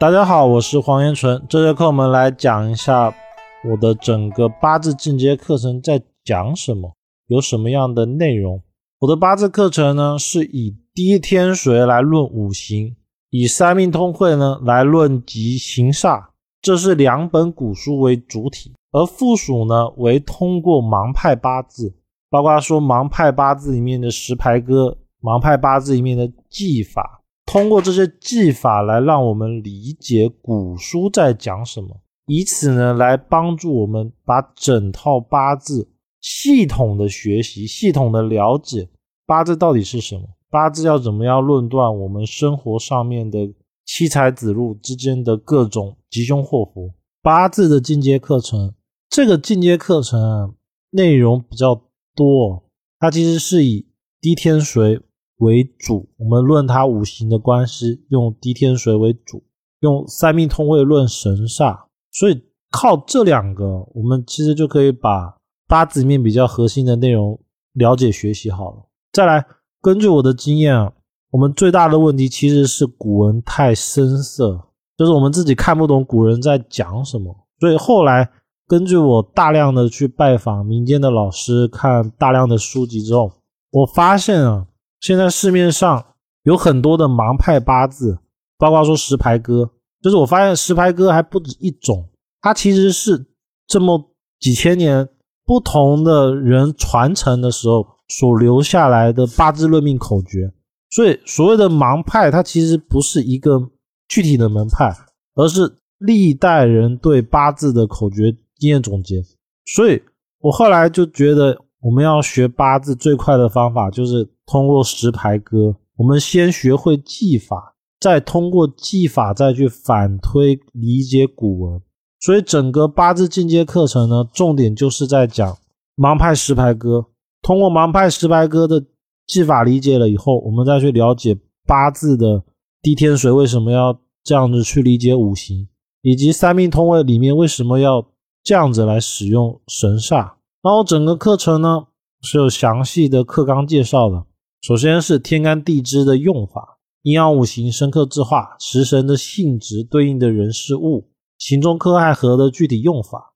大家好，我是黄延纯。这节课我们来讲一下我的整个八字进阶课程在讲什么，有什么样的内容。我的八字课程呢，是以第一天水来论五行，以三命通会呢来论吉行煞，这是两本古书为主体，而附属呢为通过盲派八字，包括说盲派八字里面的石牌歌，盲派八字里面的技法。通过这些技法来让我们理解古书在讲什么，以此呢来帮助我们把整套八字系统的学习、系统的了解八字到底是什么，八字要怎么样论断我们生活上面的七财子路之间的各种吉凶祸福。八字的进阶课程，这个进阶课程啊内容比较多，它其实是以低天水。为主，我们论它五行的关系，用滴天水为主，用三命通会论神煞，所以靠这两个，我们其实就可以把八字里面比较核心的内容了解学习好了。再来，根据我的经验啊，我们最大的问题其实是古文太深涩，就是我们自己看不懂古人在讲什么。所以后来根据我大量的去拜访民间的老师，看大量的书籍之后，我发现啊。现在市面上有很多的盲派八字，包括说石牌歌，就是我发现石牌歌还不止一种，它其实是这么几千年不同的人传承的时候所留下来的八字论命口诀。所以所谓的盲派，它其实不是一个具体的门派，而是历代人对八字的口诀经验总结。所以我后来就觉得，我们要学八字最快的方法就是。通过十牌歌，我们先学会技法，再通过技法再去反推理解古文。所以整个八字进阶课程呢，重点就是在讲盲派十牌歌。通过盲派十牌歌的技法理解了以后，我们再去了解八字的地天水为什么要这样子去理解五行，以及三命通位里面为什么要这样子来使用神煞。然后整个课程呢是有详细的课纲介绍的。首先是天干地支的用法，阴阳五行生克制化，食神的性质对应的人事物，行中克亥合的具体用法，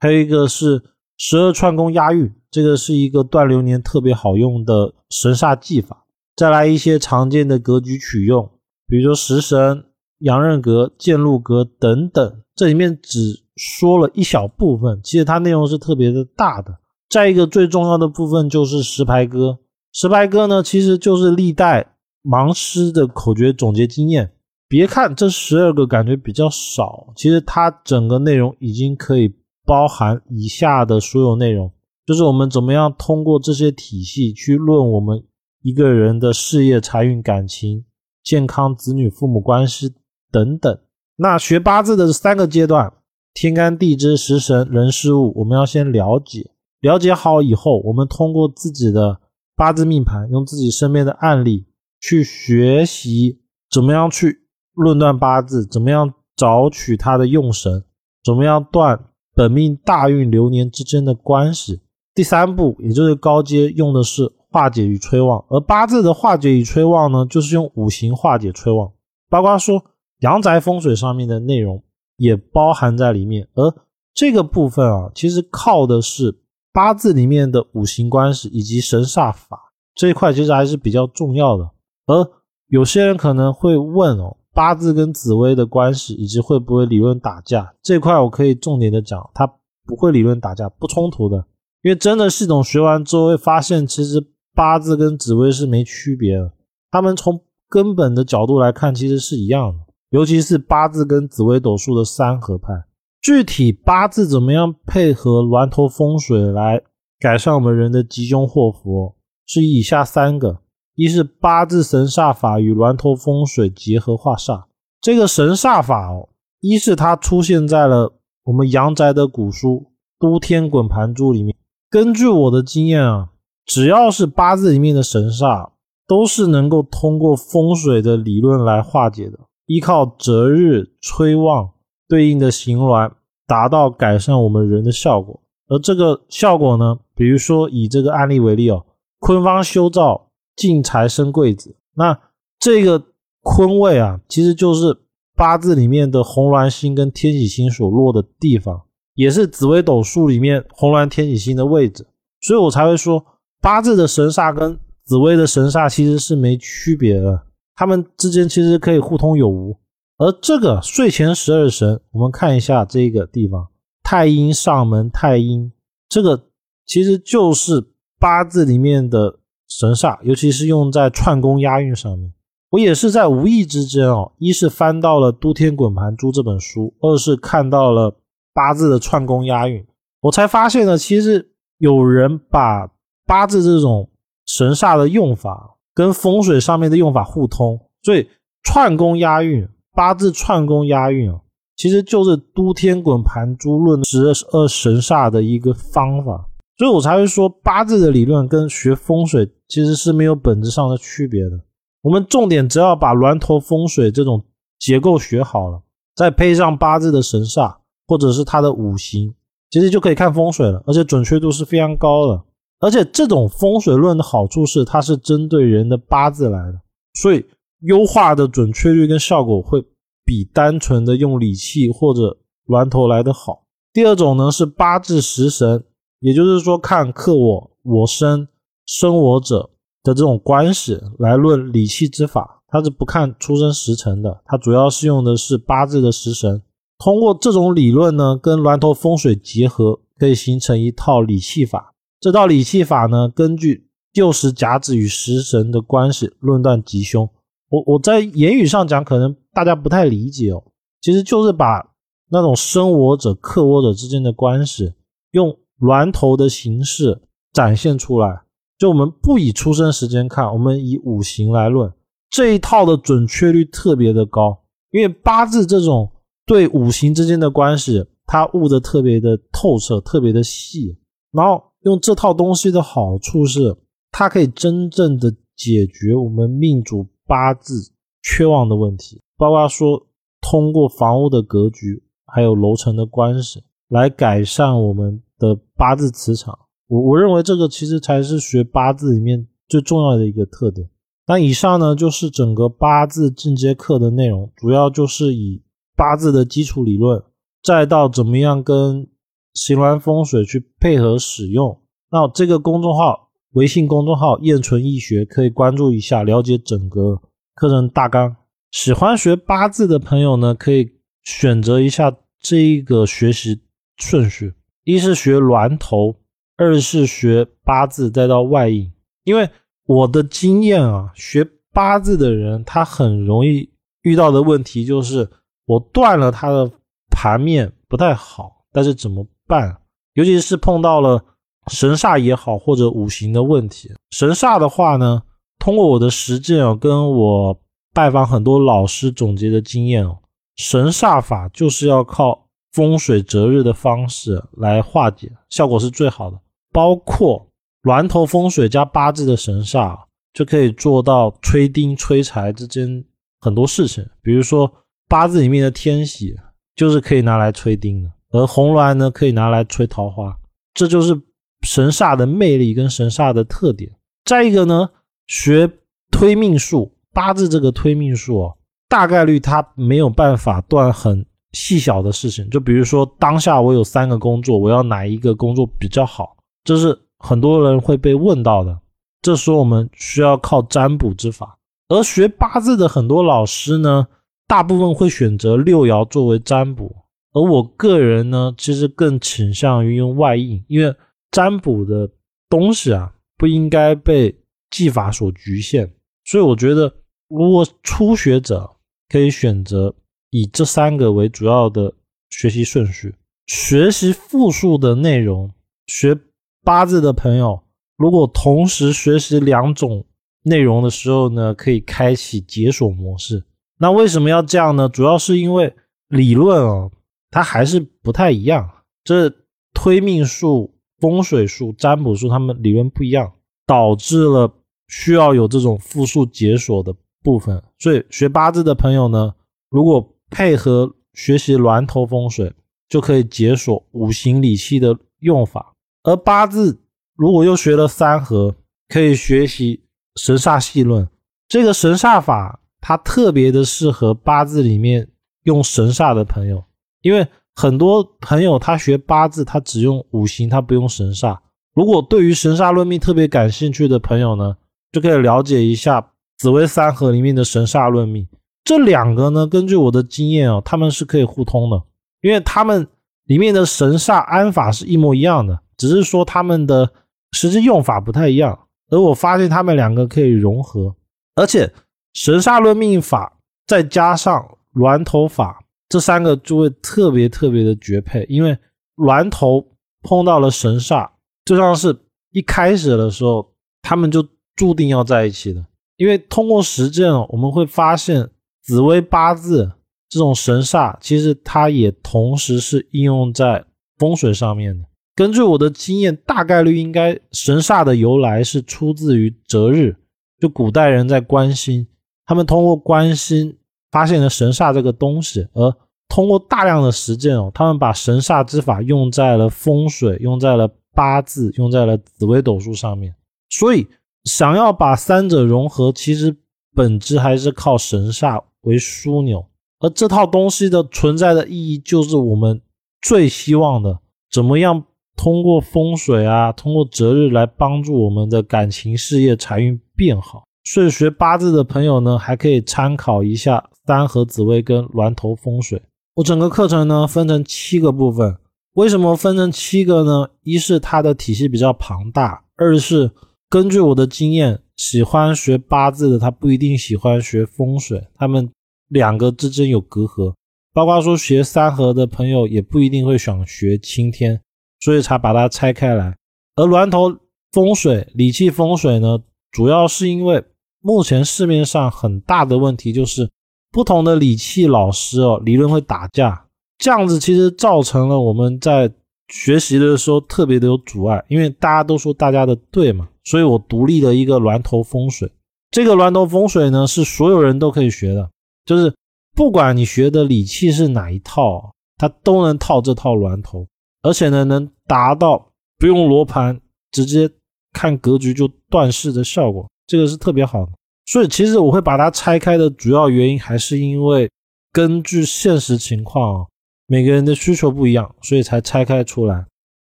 还有一个是十二串宫押韵，这个是一个断流年特别好用的神煞技法。再来一些常见的格局取用，比如说食神、阳刃格、剑路格等等，这里面只说了一小部分，其实它内容是特别的大的。再一个最重要的部分就是石牌歌。石牌歌呢，其实就是历代盲师的口诀总结经验。别看这十二个感觉比较少，其实它整个内容已经可以包含以下的所有内容，就是我们怎么样通过这些体系去论我们一个人的事业、财运、感情、健康、子女、父母关系等等。那学八字的三个阶段：天干地支、食神、人事物，我们要先了解。了解好以后，我们通过自己的。八字命盘，用自己身边的案例去学习怎么样去论断八字，怎么样找取它的用神，怎么样断本命大运流年之间的关系。第三步，也就是高阶，用的是化解与催旺。而八字的化解与催旺呢，就是用五行化解催旺，八卦说阳宅风水上面的内容也包含在里面。而这个部分啊，其实靠的是。八字里面的五行关系以及神煞法这一块其实还是比较重要的。而有些人可能会问哦，八字跟紫薇的关系以及会不会理论打架这块，我可以重点的讲，它不会理论打架，不冲突的。因为真的系统学完之后会发现，其实八字跟紫薇是没区别的，他们从根本的角度来看其实是一样的，尤其是八字跟紫微斗数的三合派。具体八字怎么样配合峦头风水来改善我们人的吉凶祸福？是以下三个：一是八字神煞法与峦头风水结合化煞。这个神煞法哦，一是它出现在了我们阳宅的古书《都天滚盘珠》里面。根据我的经验啊，只要是八字里面的神煞，都是能够通过风水的理论来化解的，依靠择日催旺。对应的行鸾达到改善我们人的效果，而这个效果呢，比如说以这个案例为例哦，坤方修造进财生贵子，那这个坤位啊，其实就是八字里面的红鸾星跟天喜星所落的地方，也是紫微斗数里面红鸾天喜星的位置，所以我才会说八字的神煞跟紫微的神煞其实是没区别的，他们之间其实可以互通有无。而这个睡前十二神，我们看一下这个地方，太阴上门太阴，这个其实就是八字里面的神煞，尤其是用在串宫押运上面。我也是在无意之间哦，一是翻到了《都天滚盘珠》这本书，二是看到了八字的串宫押运，我才发现呢，其实有人把八字这种神煞的用法跟风水上面的用法互通，所以串宫押运、八字串宫押运啊，其实就是《都天滚盘珠论》十二神煞的一个方法，所以我才会说八字的理论跟学风水其实是没有本质上的区别的。我们重点只要把峦头风水这种结构学好了，再配上八字的神煞或者是它的五行，其实就可以看风水了，而且准确度是非常高的。而且这种风水论的好处是，它是针对人的八字来的，所以优化的准确率跟效果会比单纯的用理气或者峦头来的好。第二种呢是八字食神，也就是说看克我、我生、生我者。的这种关系来论理气之法，它是不看出生时辰的，它主要是用的是八字的食神。通过这种理论呢，跟峦头风水结合，可以形成一套理气法。这道理气法呢，根据六十甲子与食神的关系论断吉凶。我我在言语上讲，可能大家不太理解哦，其实就是把那种生我者、克我者之间的关系，用峦头的形式展现出来。就我们不以出生时间看，我们以五行来论，这一套的准确率特别的高，因为八字这种对五行之间的关系，它悟的特别的透彻，特别的细。然后用这套东西的好处是，它可以真正的解决我们命主八字缺旺的问题，包括说通过房屋的格局，还有楼层的关系，来改善我们的八字磁场。我我认为这个其实才是学八字里面最重要的一个特点。那以上呢就是整个八字进阶课的内容，主要就是以八字的基础理论，再到怎么样跟行峦风水去配合使用。那这个公众号，微信公众号“燕纯易学”可以关注一下，了解整个课程大纲。喜欢学八字的朋友呢，可以选择一下这一个学习顺序：一是学峦头。二是学八字，再到外应。因为我的经验啊，学八字的人他很容易遇到的问题就是，我断了他的盘面不太好，但是怎么办？尤其是碰到了神煞也好，或者五行的问题。神煞的话呢，通过我的实践哦，跟我拜访很多老师总结的经验哦，神煞法就是要靠风水择日的方式来化解，效果是最好的。包括峦头风水加八字的神煞，就可以做到催丁催财之间很多事情。比如说八字里面的天喜，就是可以拿来催丁的；而红鸾呢，可以拿来催桃花。这就是神煞的魅力跟神煞的特点。再一个呢，学推命术，八字这个推命术哦，大概率它没有办法断很细小的事情。就比如说当下我有三个工作，我要哪一个工作比较好？这是很多人会被问到的，这时候我们需要靠占卜之法。而学八字的很多老师呢，大部分会选择六爻作为占卜，而我个人呢，其实更倾向于用外应，因为占卜的东西啊，不应该被技法所局限。所以我觉得，如果初学者可以选择以这三个为主要的学习顺序，学习复数的内容，学。八字的朋友，如果同时学习两种内容的时候呢，可以开启解锁模式。那为什么要这样呢？主要是因为理论啊，它还是不太一样。这推命术、风水术、占卜术，他们理论不一样，导致了需要有这种复数解锁的部分。所以学八字的朋友呢，如果配合学习峦头风水，就可以解锁五行理气的用法。而八字如果又学了三合，可以学习神煞细论。这个神煞法，它特别的适合八字里面用神煞的朋友，因为很多朋友他学八字，他只用五行，他不用神煞。如果对于神煞论命特别感兴趣的朋友呢，就可以了解一下紫微三合里面的神煞论命。这两个呢，根据我的经验哦，他们是可以互通的，因为他们里面的神煞安法是一模一样的，只是说他们的实际用法不太一样。而我发现他们两个可以融合，而且神煞论命法再加上峦头法这三个就会特别特别的绝配，因为峦头碰到了神煞，就像是一开始的时候他们就注定要在一起的。因为通过实践，我们会发现紫薇八字这种神煞，其实它也同时是应用在风水上面的。根据我的经验，大概率应该神煞的由来是出自于择日，就古代人在关心，他们通过关心发现了神煞这个东西，而通过大量的实践哦，他们把神煞之法用在了风水，用在了八字，用在了紫微斗数上面。所以，想要把三者融合，其实本质还是靠神煞为枢纽，而这套东西的存在的意义，就是我们最希望的怎么样。通过风水啊，通过择日来帮助我们的感情、事业、财运变好。所以学八字的朋友呢，还可以参考一下三合紫微跟峦头风水。我整个课程呢分成七个部分，为什么分成七个呢？一是它的体系比较庞大，二是根据我的经验，喜欢学八字的他不一定喜欢学风水，他们两个之间有隔阂。包括说学三合的朋友也不一定会想学青天。所以才把它拆开来，而峦头风水、理气风水呢，主要是因为目前市面上很大的问题就是不同的理气老师哦，理论会打架，这样子其实造成了我们在学习的时候特别的有阻碍，因为大家都说大家的对嘛，所以我独立的一个峦头风水，这个峦头风水呢是所有人都可以学的，就是不管你学的理气是哪一套，它都能套这套峦头。而且呢，能达到不用罗盘，直接看格局就断事的效果，这个是特别好的。所以其实我会把它拆开的主要原因，还是因为根据现实情况，每个人的需求不一样，所以才拆开出来。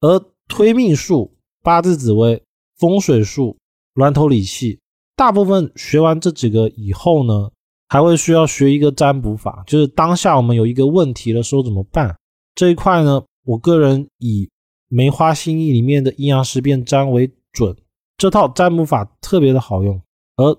而推命术、八字紫微、风水术、峦头理气，大部分学完这几个以后呢，还会需要学一个占卜法，就是当下我们有一个问题的时候怎么办这一块呢？我个人以梅花心意里面的阴阳十变占为准，这套占卜法特别的好用。而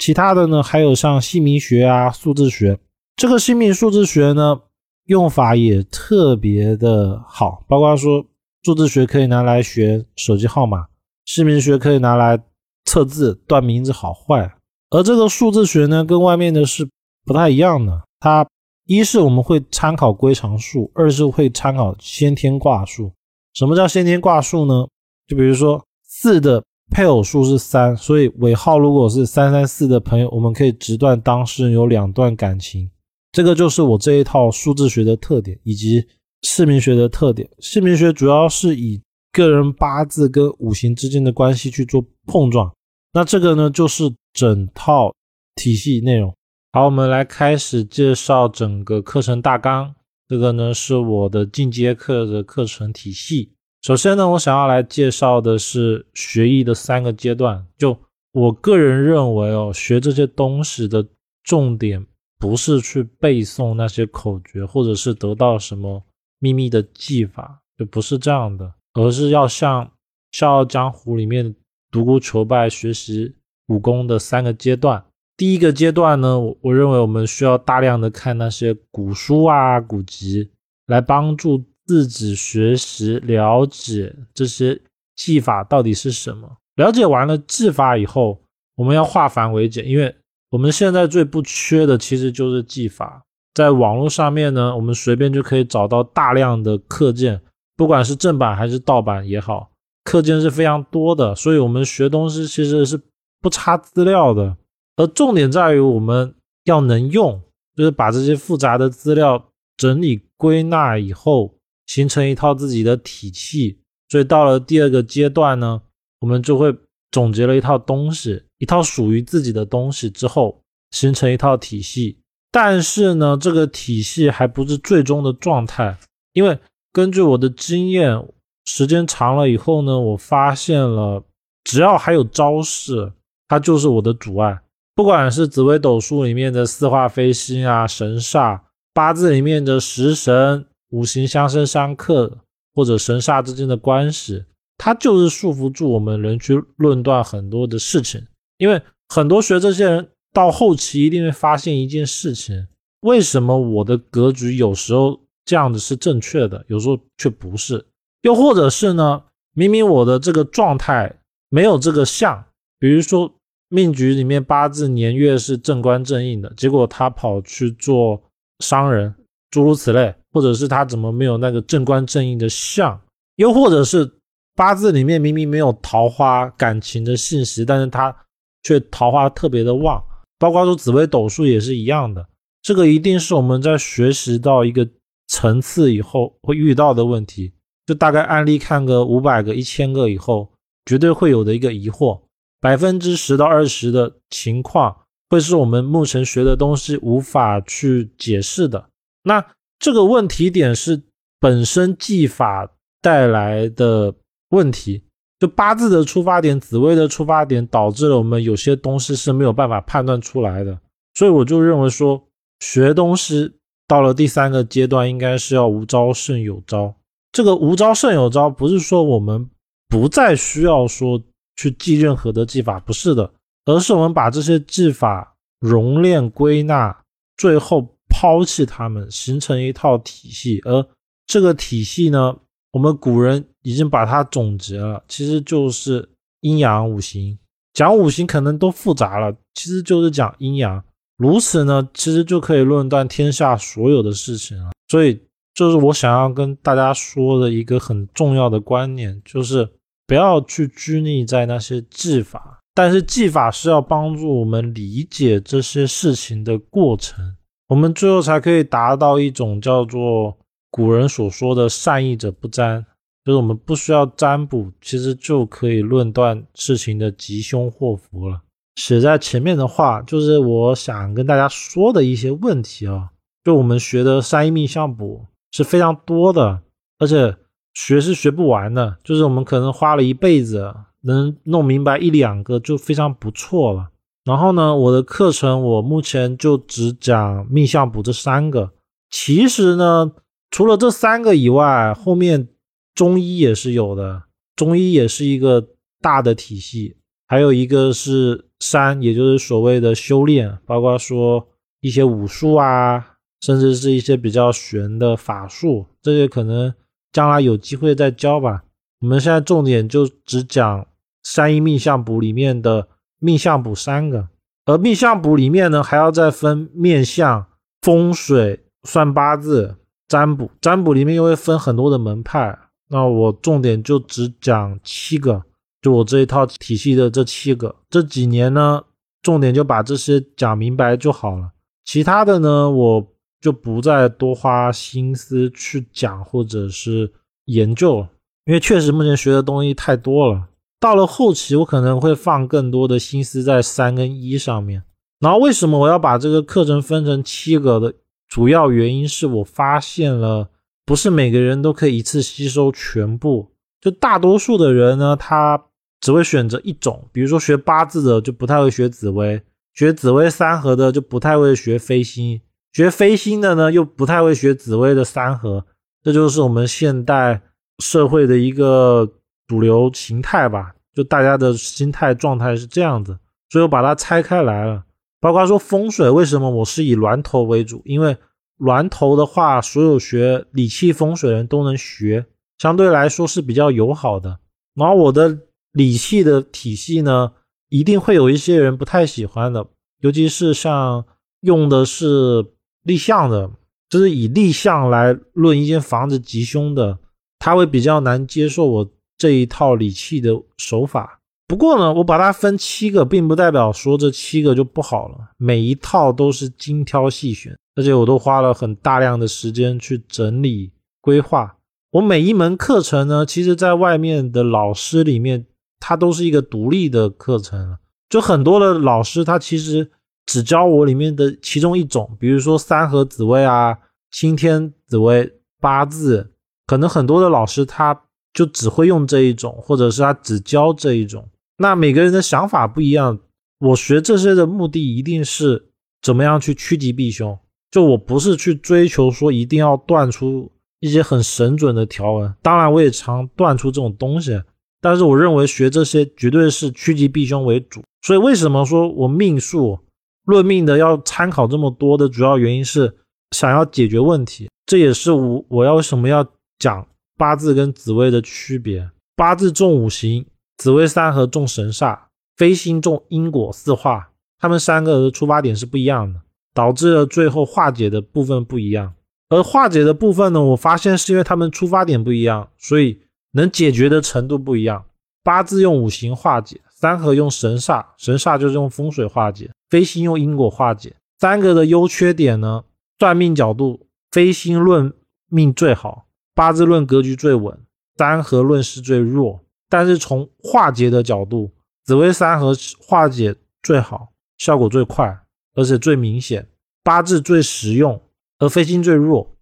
其他的呢，还有像姓名学啊、数字学。这个姓名数字学呢，用法也特别的好，包括说数字学可以拿来学手机号码，姓名学可以拿来测字断名字好坏。而这个数字学呢，跟外面的是不太一样的，它。一是我们会参考归藏数，二是会参考先天卦数。什么叫先天卦数呢？就比如说四的配偶数是三，所以尾号如果是三三四的朋友，我们可以直断当事人有两段感情。这个就是我这一套数字学的特点，以及姓名学的特点。姓名学主要是以个人八字跟五行之间的关系去做碰撞，那这个呢就是整套体系内容。好，我们来开始介绍整个课程大纲。这个呢是我的进阶课的课程体系。首先呢，我想要来介绍的是学艺的三个阶段。就我个人认为哦，学这些东西的重点不是去背诵那些口诀，或者是得到什么秘密的技法，就不是这样的，而是要像《笑傲江湖》里面独孤求败学习武功的三个阶段。第一个阶段呢，我我认为我们需要大量的看那些古书啊、古籍，来帮助自己学习了解这些技法到底是什么。了解完了技法以后，我们要化繁为简，因为我们现在最不缺的其实就是技法。在网络上面呢，我们随便就可以找到大量的课件，不管是正版还是盗版也好，课件是非常多的，所以我们学东西其实是不差资料的。而重点在于我们要能用，就是把这些复杂的资料整理归纳以后，形成一套自己的体系。所以到了第二个阶段呢，我们就会总结了一套东西，一套属于自己的东西之后，形成一套体系。但是呢，这个体系还不是最终的状态，因为根据我的经验，时间长了以后呢，我发现了，只要还有招式，它就是我的阻碍。不管是紫微斗数里面的四化飞星啊、神煞，八字里面的食神、五行相生相克，或者神煞之间的关系，它就是束缚住我们人去论断很多的事情。因为很多学这些人到后期一定会发现一件事情：为什么我的格局有时候这样子是正确的，有时候却不是？又或者是呢？明明我的这个状态没有这个相，比如说。命局里面八字年月是正官正印的，结果他跑去做商人，诸如此类，或者是他怎么没有那个正官正印的相，又或者是八字里面明明没有桃花感情的信息，但是他却桃花特别的旺，包括说紫微斗数也是一样的，这个一定是我们在学习到一个层次以后会遇到的问题，就大概案例看个五百个、一千个以后，绝对会有的一个疑惑。百分之十到二十的情况会是我们目前学的东西无法去解释的。那这个问题点是本身技法带来的问题，就八字的出发点、紫微的出发点，导致了我们有些东西是没有办法判断出来的。所以我就认为说，学东西到了第三个阶段，应该是要无招胜有招。这个无招胜有招，不是说我们不再需要说。去记任何的技法不是的，而是我们把这些技法熔炼归纳，最后抛弃它们，形成一套体系。而这个体系呢，我们古人已经把它总结了，其实就是阴阳五行。讲五行可能都复杂了，其实就是讲阴阳。如此呢，其实就可以论断天下所有的事情了。所以，就是我想要跟大家说的一个很重要的观念，就是。不要去拘泥在那些技法，但是技法是要帮助我们理解这些事情的过程，我们最后才可以达到一种叫做古人所说的“善意者不占”，就是我们不需要占卜，其实就可以论断事情的吉凶祸福了。写在前面的话，就是我想跟大家说的一些问题啊，就我们学的三一命相卜是非常多的，而且。学是学不完的，就是我们可能花了一辈子能弄明白一两个就非常不错了。然后呢，我的课程我目前就只讲命相卜这三个。其实呢，除了这三个以外，后面中医也是有的，中医也是一个大的体系。还有一个是三，也就是所谓的修炼，包括说一些武术啊，甚至是一些比较玄的法术，这些可能。将来有机会再教吧。我们现在重点就只讲三一命相卜里面的命相卜三个，而命相卜里面呢，还要再分面相、风水、算八字、占卜。占卜里面又会分很多的门派，那我重点就只讲七个，就我这一套体系的这七个。这几年呢，重点就把这些讲明白就好了。其他的呢，我。就不再多花心思去讲或者是研究，因为确实目前学的东西太多了。到了后期，我可能会放更多的心思在三跟一上面。然后，为什么我要把这个课程分成七个的主要原因是我发现了，不是每个人都可以一次吸收全部。就大多数的人呢，他只会选择一种，比如说学八字的就不太会学紫薇，学紫薇三合的就不太会学飞星。学飞星的呢，又不太会学紫薇的三合，这就是我们现代社会的一个主流形态吧。就大家的心态状态是这样子，所以我把它拆开来了。包括说风水，为什么我是以峦头为主？因为峦头的话，所有学理气风水的人都能学，相对来说是比较友好的。然后我的理气的体系呢，一定会有一些人不太喜欢的，尤其是像用的是。立项的，就是以立项来论一间房子吉凶的，他会比较难接受我这一套理气的手法。不过呢，我把它分七个，并不代表说这七个就不好了。每一套都是精挑细选，而且我都花了很大量的时间去整理规划。我每一门课程呢，其实在外面的老师里面，它都是一个独立的课程。就很多的老师，他其实。只教我里面的其中一种，比如说三合紫薇啊、青天紫薇、八字，可能很多的老师他就只会用这一种，或者是他只教这一种。那每个人的想法不一样，我学这些的目的一定是怎么样去趋吉避凶。就我不是去追求说一定要断出一些很神准的条文，当然我也常断出这种东西，但是我认为学这些绝对是趋吉避凶为主。所以为什么说我命数论命的要参考这么多的主要原因是想要解决问题，这也是我我要为什么要讲八字跟紫微的区别。八字重五行，紫微三合重神煞，飞星重因果四化，他们三个的出发点是不一样的。导致了最后化解的部分不一样，而化解的部分呢，我发现是因为他们出发点不一样，所以能解决的程度不一样。八字用五行化解，三合用神煞，神煞就是用风水化解，飞星用因果化解。三个的优缺点呢，算命角度，飞星论命最好，八字论格局最稳，三合论是最弱。但是从化解的角度，紫微三合化解最好，效果最快。而且最明显，八字最实用，而飞星最弱。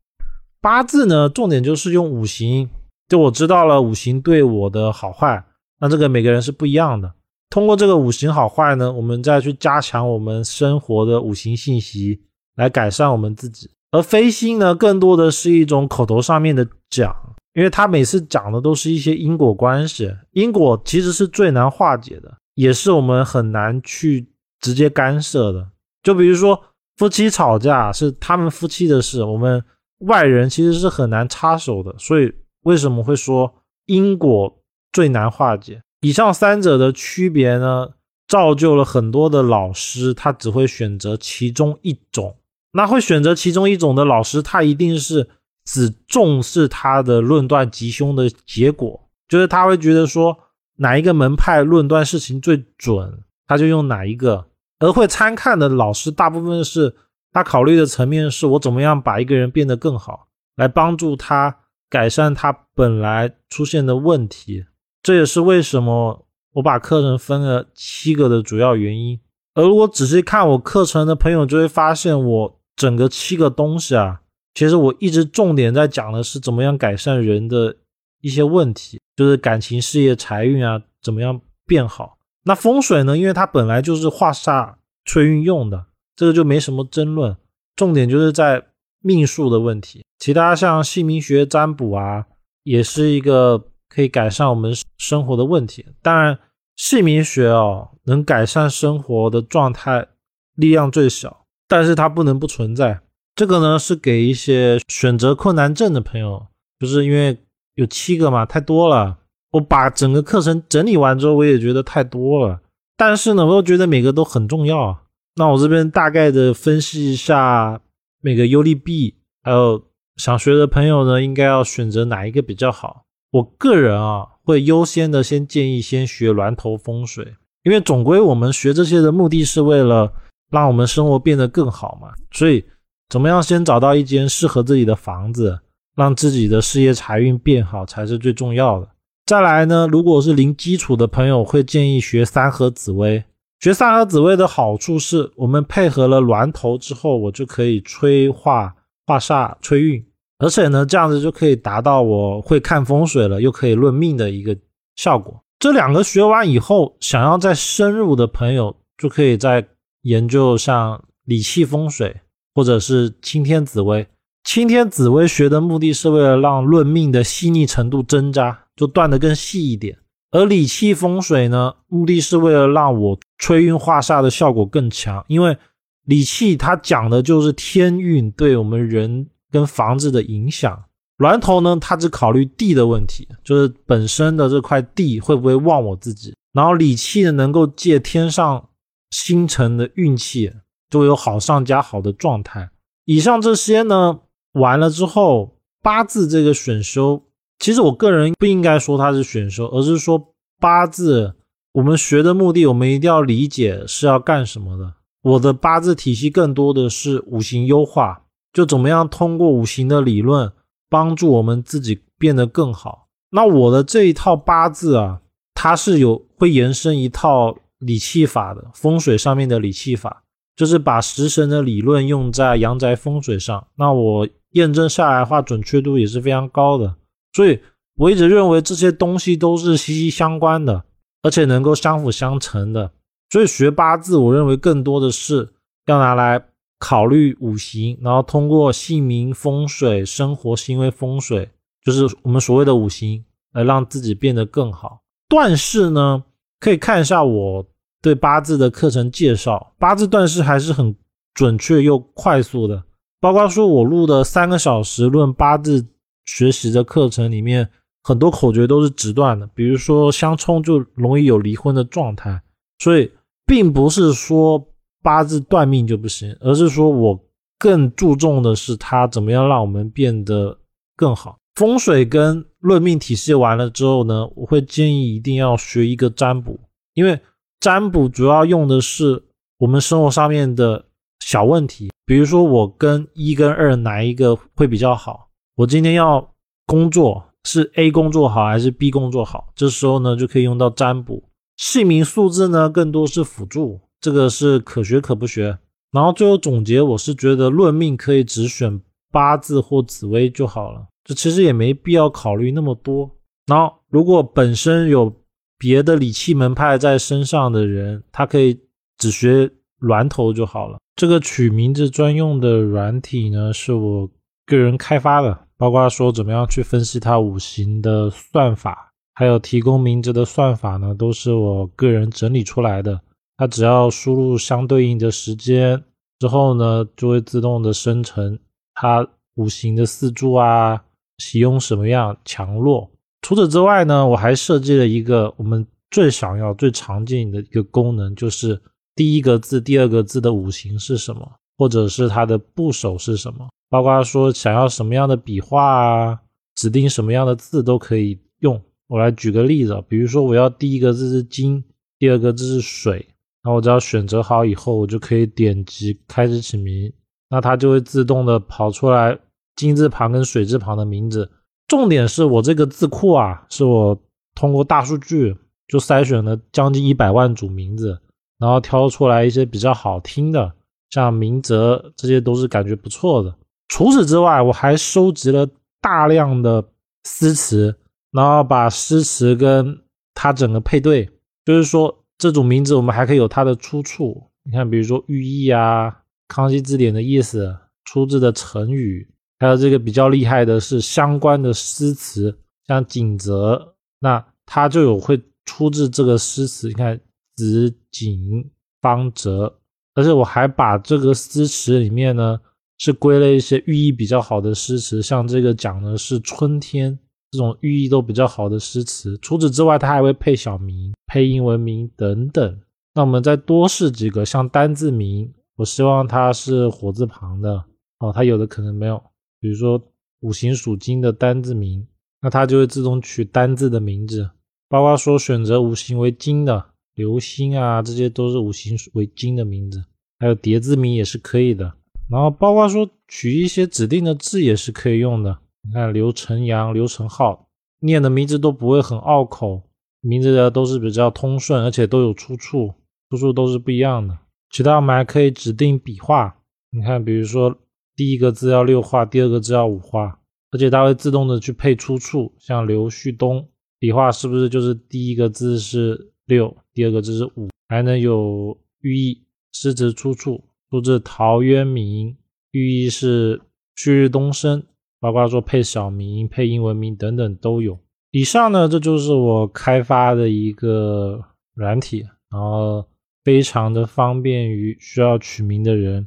八字呢，重点就是用五行，就我知道了五行对我的好坏，那这个每个人是不一样的。通过这个五行好坏呢，我们再去加强我们生活的五行信息，来改善我们自己。而飞星呢，更多的是一种口头上面的讲，因为他每次讲的都是一些因果关系，因果其实是最难化解的，也是我们很难去直接干涉的。就比如说夫妻吵架是他们夫妻的事，我们外人其实是很难插手的。所以为什么会说因果最难化解？以上三者的区别呢，造就了很多的老师，他只会选择其中一种。那会选择其中一种的老师，他一定是只重视他的论断吉凶的结果，就是他会觉得说哪一个门派论断事情最准，他就用哪一个。而会参看的老师，大部分是他考虑的层面是我怎么样把一个人变得更好，来帮助他改善他本来出现的问题。这也是为什么我把课程分了七个的主要原因。而如果仔细看我课程的朋友，就会发现我整个七个东西啊，其实我一直重点在讲的是怎么样改善人的一些问题，就是感情、事业、财运啊，怎么样变好。那风水呢？因为它本来就是化煞催运用的，这个就没什么争论。重点就是在命数的问题，其他像姓名学占卜啊，也是一个可以改善我们生活的问题。当然，姓名学哦，能改善生活的状态力量最小，但是它不能不存在。这个呢，是给一些选择困难症的朋友，就是因为有七个嘛，太多了。我把整个课程整理完之后，我也觉得太多了。但是呢，我又觉得每个都很重要。那我这边大概的分析一下每个优利弊，还有想学的朋友呢，应该要选择哪一个比较好？我个人啊，会优先的先建议先学峦头风水，因为总归我们学这些的目的是为了让我们生活变得更好嘛。所以，怎么样先找到一间适合自己的房子，让自己的事业财运变好，才是最重要的。再来呢，如果是零基础的朋友，会建议学三合紫薇。学三合紫薇的好处是，我们配合了峦头之后，我就可以催化化煞、催运，而且呢，这样子就可以达到我会看风水了，又可以论命的一个效果。这两个学完以后，想要再深入的朋友，就可以再研究像理气风水或者是青天紫薇。青天紫薇学的目的是为了让论命的细腻程度增加。就断得更细一点，而理气风水呢，目的是为了让我催运化煞的效果更强。因为理气它讲的就是天运对我们人跟房子的影响，峦头呢，它只考虑地的问题，就是本身的这块地会不会旺我自己。然后理气呢，能够借天上星辰的运气，都有好上加好的状态。以上这些呢，完了之后，八字这个选修。其实我个人不应该说它是选修，而是说八字我们学的目的，我们一定要理解是要干什么的。我的八字体系更多的是五行优化，就怎么样通过五行的理论帮助我们自己变得更好。那我的这一套八字啊，它是有会延伸一套理气法的风水上面的理气法，就是把食神的理论用在阳宅风水上。那我验证下来的话，准确度也是非常高的。所以我一直认为这些东西都是息息相关的，而且能够相辅相成的。所以学八字，我认为更多的是要拿来考虑五行，然后通过姓名风水、生活行为风水，就是我们所谓的五行，来让自己变得更好。断事呢，可以看一下我对八字的课程介绍，八字断式还是很准确又快速的。包括说我录的三个小时论八字学习的课程里面，很多口诀都是直断的，比如说相冲就容易有离婚的状态，所以。并不是说八字断命就不行，而是说我更注重的是它怎么样让我们变得更好。风水跟论命体系完了之后呢，我会建议一定要学一个占卜，因为占卜主要用的是我们生活上面的小问题，比如说我跟一跟二哪一个会比较好，我今天要工作是 A 工作好还是 B 工作好，这时候呢就可以用到占卜。姓名数字呢，更多是辅助，这个是可学可不学。然后最后总结，我是觉得论命可以只选八字或紫微就好了，这其实也没必要考虑那么多。然后如果本身有别的理气门派在身上的人，他可以只学峦头就好了。这个取名字专用的软体呢，是我个人开发的，包括说怎么样去分析它五行的算法。还有提供名字的算法呢，都是我个人整理出来的。它只要输入相对应的时间之后呢，就会自动的生成它五行的四柱啊，喜用什么样强弱。除此之外呢，我还设计了一个我们最想要、最常见的一个功能，就是第一个字、第二个字的五行是什么，或者是它的部首是什么，包括说想要什么样的笔画啊，指定什么样的字都可以用。我来举个例子，比如说我要第一个字是金，第二个字是水，那我只要选择好以后，我就可以点击开始起名，那它就会自动的跑出来金字旁跟水字旁的名字。重点是我这个字库啊，是我通过大数据就筛选了将近一百万组名字，然后挑出来一些比较好听的，像明哲这些都是感觉不错的。除此之外，我还收集了大量的诗词。然后把诗词跟它整个配对，就是说这种名字我们还可以有它的出处。你看，比如说寓意啊，《康熙字典》的意思，出自的成语，还有这个比较厉害的是相关的诗词，像景泽，那它就有会出自这个诗词。你看子景方泽，而且我还把这个诗词里面呢，是归了一些寓意比较好的诗词，像这个讲的是春天。这种寓意都比较好的诗词，除此之外，它还会配小名、配英文名等等。那我们再多试几个，像单字名，我希望它是火字旁的哦。它有的可能没有，比如说五行属金的单字名，那它就会自动取单字的名字。包括说选择五行为金的流星啊，这些都是五行为金的名字。还有叠字名也是可以的。然后包括说取一些指定的字也是可以用的。你看刘成阳、刘成浩念的名字都不会很拗口，名字的都是比较通顺，而且都有出处，出处都是不一样的。其他我们还可以指定笔画，你看，比如说第一个字要六画，第二个字要五画，而且它会自动的去配出处。像刘旭东笔画是不是就是第一个字是六，第二个字是五？还能有寓意，诗词出处出自陶渊明，寓意是旭日东升。包括说配小名、配英文名等等都有。以上呢，这就是我开发的一个软体，然后非常的方便于需要取名的人，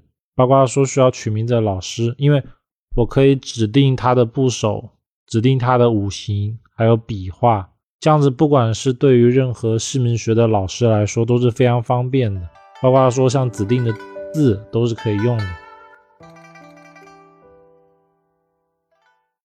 包括说需要取名字的老师，因为我可以指定他的部首，指定他的五行，还有笔画，这样子不管是对于任何姓名学的老师来说都是非常方便的，包括说像指定的字都是可以用的。